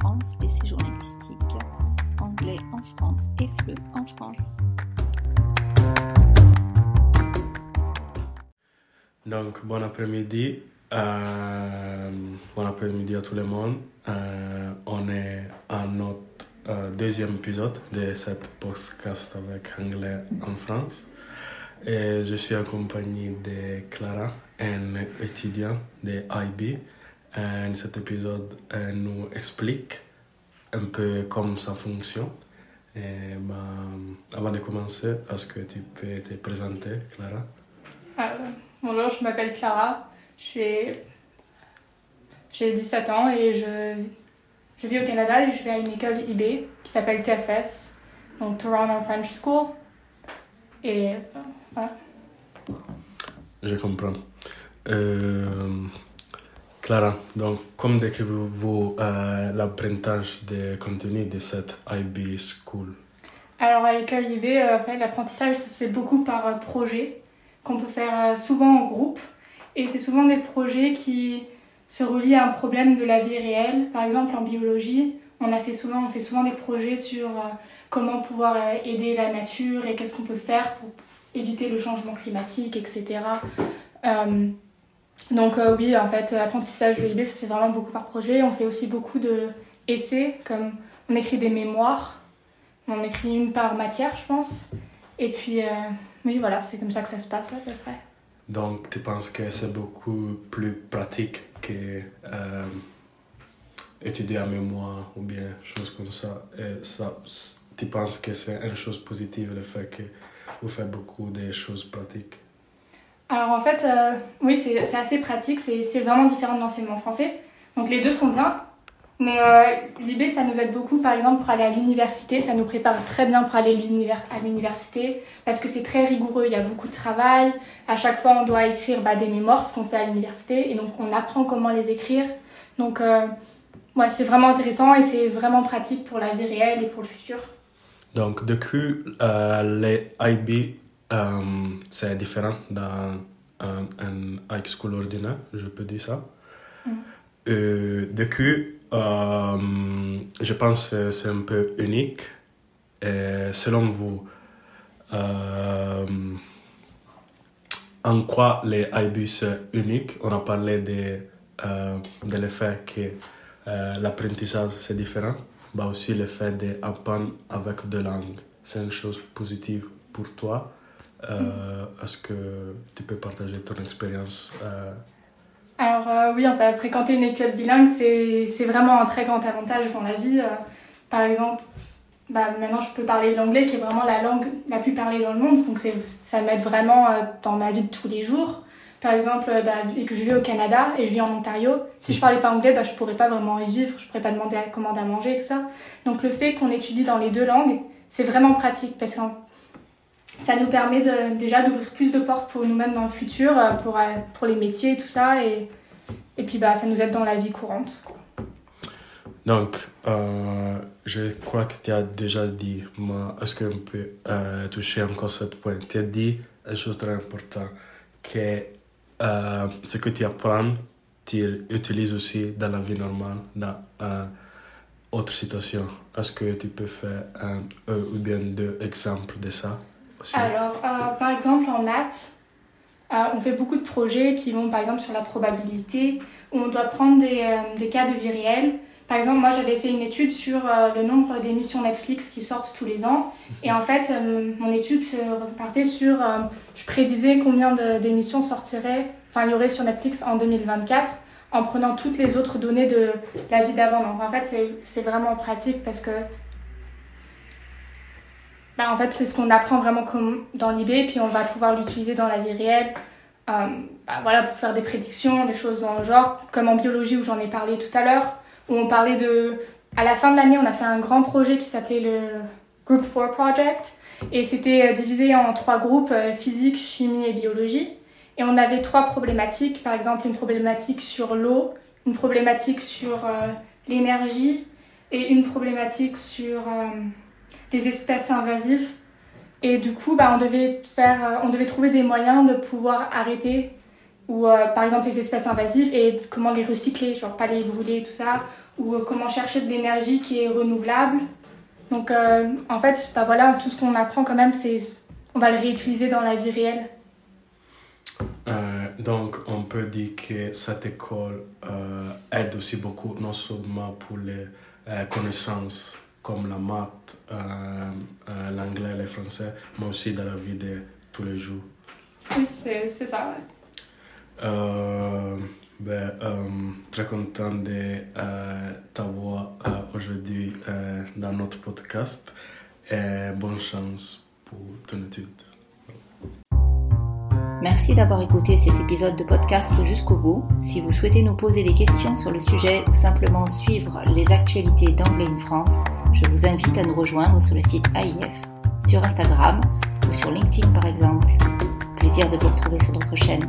France. Anglais en France et en France. Donc, bon après-midi. Euh, bon après-midi à tout le monde. Euh, on est à notre euh, deuxième épisode de cette podcast avec Anglais en France. Et je suis accompagné de Clara, un étudiant de IB. Et cet épisode euh, nous explique un peu comment ça fonctionne. Et ben, avant de commencer, est-ce que tu peux te présenter, Clara? Euh, bonjour, je m'appelle Clara. J'ai 17 ans et je... je vis au Canada et je vais à une école IB qui s'appelle TFS, donc Toronto French School. Et euh, voilà. Je comprends. Euh, Clara, donc, comment décrivez-vous euh, l'apprentissage des contenus de cette IB School? Alors à l'école IB, euh, l'apprentissage ça se fait beaucoup par euh, projet qu'on peut faire euh, souvent en groupe. Et c'est souvent des projets qui se relient à un problème de la vie réelle. Par exemple en biologie, on, a fait souvent, on fait souvent des projets sur comment pouvoir aider la nature et qu'est-ce qu'on peut faire pour éviter le changement climatique, etc. Donc euh, oui, en fait, l'apprentissage de IB, ça c'est vraiment beaucoup par projet. On fait aussi beaucoup de essais, comme on écrit des mémoires. On écrit une par matière, je pense. Et puis, euh, oui, voilà, c'est comme ça que ça se passe à peu près. Donc, tu penses que c'est beaucoup plus pratique que euh, étudier en mémoire ou bien choses comme ça? Et ça, tu penses que c'est une chose positive le fait que vous faites beaucoup de choses pratiques? Alors en fait, euh, oui, c'est assez pratique, c'est vraiment différent de l'enseignement français. Donc les deux sont bien, mais euh, l'IB, ça nous aide beaucoup, par exemple, pour aller à l'université, ça nous prépare très bien pour aller à l'université, parce que c'est très rigoureux, il y a beaucoup de travail, à chaque fois on doit écrire bah, des mémoires, ce qu'on fait à l'université, et donc on apprend comment les écrire. Donc euh, ouais, c'est vraiment intéressant et c'est vraiment pratique pour la vie réelle et pour le futur. Donc, depuis euh, les IB, euh, c'est différent dans un, un high school ordinaire, je peux dire ça. Mm. Euh, depuis, euh, je pense que c'est un peu unique. Et selon vous, euh, en quoi les IB sont uniques On a parlé de, euh, de l'effet que euh, l'apprentissage c'est différent, mais aussi le fait d'apprendre avec deux langues. C'est une chose positive pour toi. Euh, Est-ce que tu peux partager ton expérience euh, Alors euh, oui, enfin, fréquenter une école bilingue, c'est vraiment un très grand avantage dans la vie. Euh, par exemple, bah, maintenant je peux parler l'anglais qui est vraiment la langue la plus parlée dans le monde, donc ça m'aide vraiment dans ma vie de tous les jours. Par exemple, bah, vu que je vis au Canada et je vis en Ontario, si je parlais pas anglais, bah, je pourrais pas vraiment y vivre, je pourrais pas demander à commander à manger et tout ça. Donc le fait qu'on étudie dans les deux langues, c'est vraiment pratique parce que ça nous permet de, déjà d'ouvrir plus de portes pour nous-mêmes dans le futur, euh, pour, euh, pour les métiers et tout ça. Et, et puis bah, ça nous aide dans la vie courante. Donc, euh, je crois que tu as déjà dit, mais est-ce qu'on peut euh, toucher encore ce point Tu as dit une chose très importante, que ce que tu apprends, tu utilises aussi dans la vie normale, dans euh, autre situation. Est-ce que tu peux faire un ou bien deux exemples de ça? Alors, euh, par exemple, en maths, euh, on fait beaucoup de projets qui vont, par exemple, sur la probabilité, où on doit prendre des, euh, des cas de vie réelle. Par exemple, moi, j'avais fait une étude sur le nombre d'émissions Netflix qui sortent tous les ans. Et en fait, mon étude se repartait sur... je prédisais combien d'émissions sortiraient, enfin, il y aurait sur Netflix en 2024, en prenant toutes les autres données de la vie d'avant. Donc, en fait, c'est vraiment pratique parce que bah, en fait, c'est ce qu'on apprend vraiment comme dans l'IB, puis on va pouvoir l'utiliser dans la vie réelle. Euh, bah, voilà, pour faire des prédictions, des choses dans le genre, comme en biologie où j'en ai parlé tout à l'heure, où on parlait de. À la fin de l'année, on a fait un grand projet qui s'appelait le Group 4 Project, et c'était euh, divisé en trois groupes euh, physique, chimie et biologie. Et on avait trois problématiques, par exemple une problématique sur l'eau, une problématique sur l'énergie et une problématique sur les espèces invasives. Et du coup, bah, on, devait faire, euh, on devait trouver des moyens de pouvoir arrêter ou par exemple les espèces invasives et comment les recycler, genre pas les brûler, tout ça, ou comment chercher de l'énergie qui est renouvelable. Donc en fait, bah voilà, tout ce qu'on apprend quand même, c'est on va le réutiliser dans la vie réelle. Euh, donc, on peut dire que cette école euh, aide aussi beaucoup, non seulement pour les euh, connaissances comme la maths, l'anglais, le français, mais aussi dans la vie de tous les jours. Oui, c'est ça, ben, très content de t'avoir aujourd'hui dans notre podcast et bonne chance pour ton étude. Merci d'avoir écouté cet épisode de podcast jusqu'au bout. Si vous souhaitez nous poser des questions sur le sujet ou simplement suivre les actualités d'Anglais in France, je vous invite à nous rejoindre sur le site AIF, sur Instagram ou sur LinkedIn par exemple. Plaisir de vous retrouver sur notre chaîne.